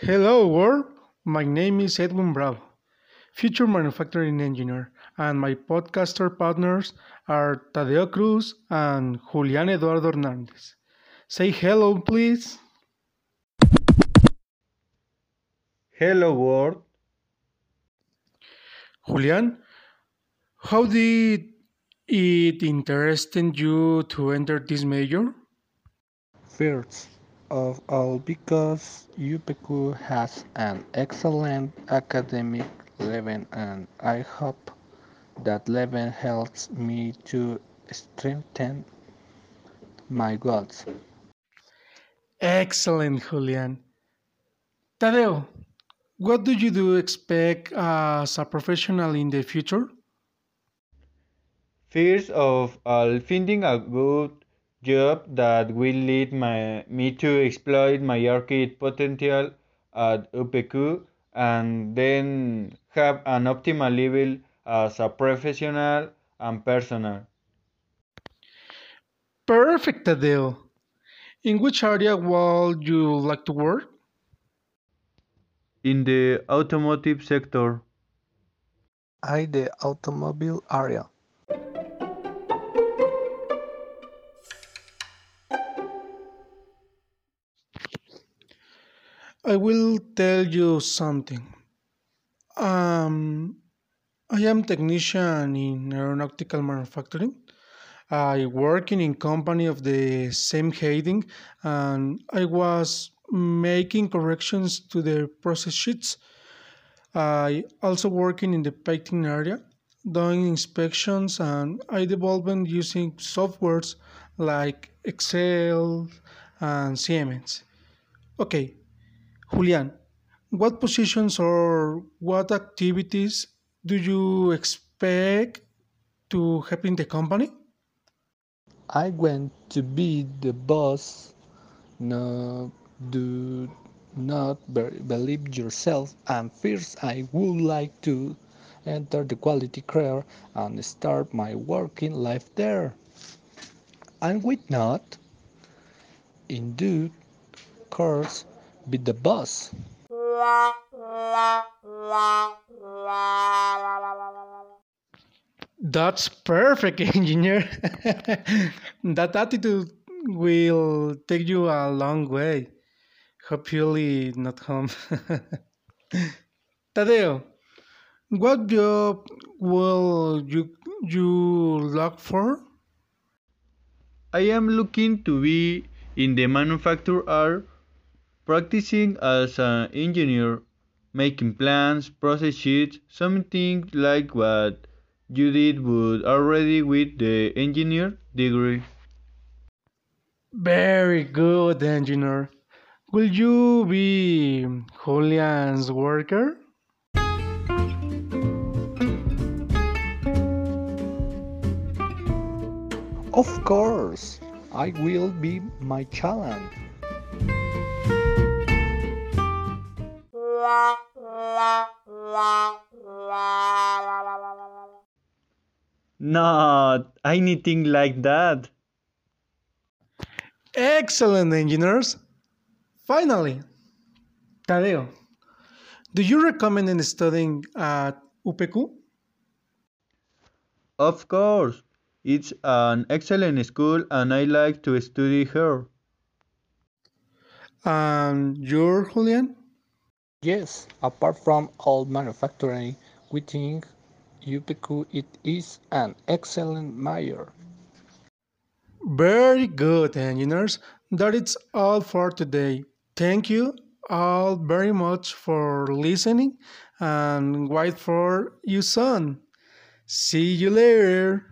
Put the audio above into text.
Hello, world. My name is Edwin Bravo, future manufacturing engineer, and my podcaster partners are Tadeo Cruz and Julian Eduardo Hernandez. Say hello, please. Hello, world. Julian, how did it interest you to enter this major? First of all, because UPQ has an excellent academic level, and I hope that level helps me to strengthen my goals. Excellent, Julian. Tadeo, what do you do expect as a professional in the future? First of all, finding a good job that will lead my, me to exploit my arcade potential at UPQ and then have an optimal level as a professional and personal. Perfect, Tadeo. In which area would you like to work? In the automotive sector, I the automobile area. I will tell you something. Um, I am technician in aeronautical manufacturing. I work in company of the same heading, and I was making corrections to the process sheets. I also working in the painting area, doing inspections, and I developing using softwares like Excel and Siemens. Okay, Julian, what positions or what activities do you expect to happen in the company? I want to be the boss. No, do not be- believe yourself. And first, I would like to enter the quality career and start my working life there. And with not, in due course, be the boss. That's perfect, engineer. that attitude will take you a long way. Hopefully, not home. Tadeo, what job will you you look for? I am looking to be in the manufacture art, practicing as an engineer, making plans, process sheets, something like what you did but already with the engineer degree. Very good, engineer. Will you be Julian's worker? Of course, I will be my challenge. Not anything like that. Excellent, engineers. Finally, Tadeo, do you recommend studying at UPQ? Of course, it's an excellent school and I like to study here. And you're Julian? Yes, apart from all manufacturing, we think UPQ it is an excellent mayor. Very good, engineers. That is all for today. Thank you all very much for listening and wait for you soon. See you later.